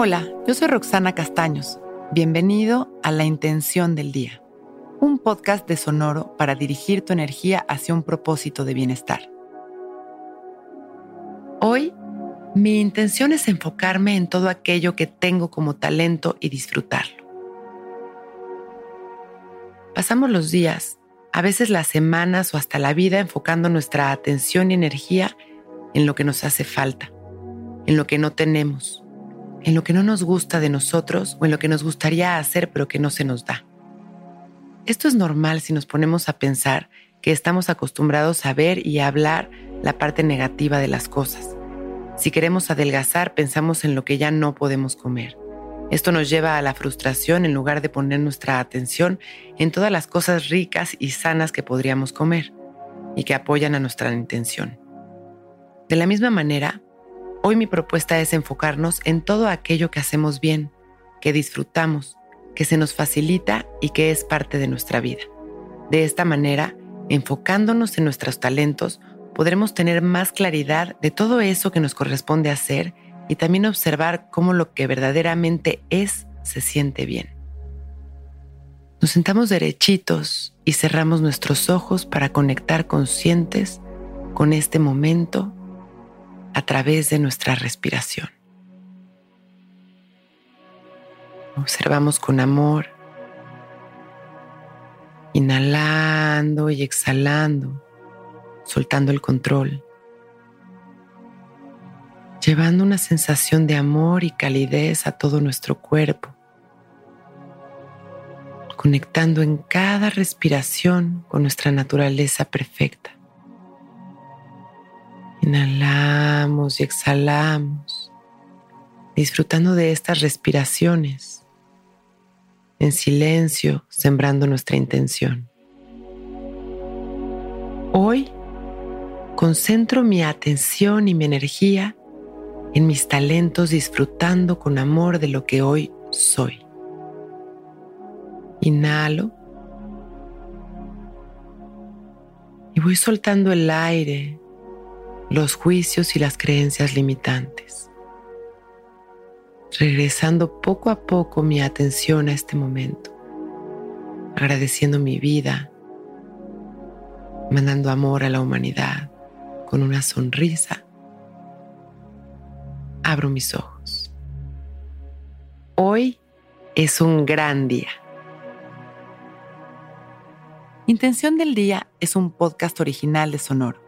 Hola, yo soy Roxana Castaños. Bienvenido a La Intención del Día, un podcast de Sonoro para dirigir tu energía hacia un propósito de bienestar. Hoy, mi intención es enfocarme en todo aquello que tengo como talento y disfrutarlo. Pasamos los días, a veces las semanas o hasta la vida enfocando nuestra atención y energía en lo que nos hace falta, en lo que no tenemos en lo que no nos gusta de nosotros o en lo que nos gustaría hacer pero que no se nos da. Esto es normal si nos ponemos a pensar que estamos acostumbrados a ver y a hablar la parte negativa de las cosas. Si queremos adelgazar, pensamos en lo que ya no podemos comer. Esto nos lleva a la frustración en lugar de poner nuestra atención en todas las cosas ricas y sanas que podríamos comer y que apoyan a nuestra intención. De la misma manera, Hoy mi propuesta es enfocarnos en todo aquello que hacemos bien, que disfrutamos, que se nos facilita y que es parte de nuestra vida. De esta manera, enfocándonos en nuestros talentos, podremos tener más claridad de todo eso que nos corresponde hacer y también observar cómo lo que verdaderamente es se siente bien. Nos sentamos derechitos y cerramos nuestros ojos para conectar conscientes con este momento a través de nuestra respiración. Observamos con amor, inhalando y exhalando, soltando el control, llevando una sensación de amor y calidez a todo nuestro cuerpo, conectando en cada respiración con nuestra naturaleza perfecta. Inhalamos y exhalamos, disfrutando de estas respiraciones, en silencio, sembrando nuestra intención. Hoy concentro mi atención y mi energía en mis talentos, disfrutando con amor de lo que hoy soy. Inhalo y voy soltando el aire los juicios y las creencias limitantes, regresando poco a poco mi atención a este momento, agradeciendo mi vida, mandando amor a la humanidad con una sonrisa, abro mis ojos. Hoy es un gran día. Intención del Día es un podcast original de Sonoro.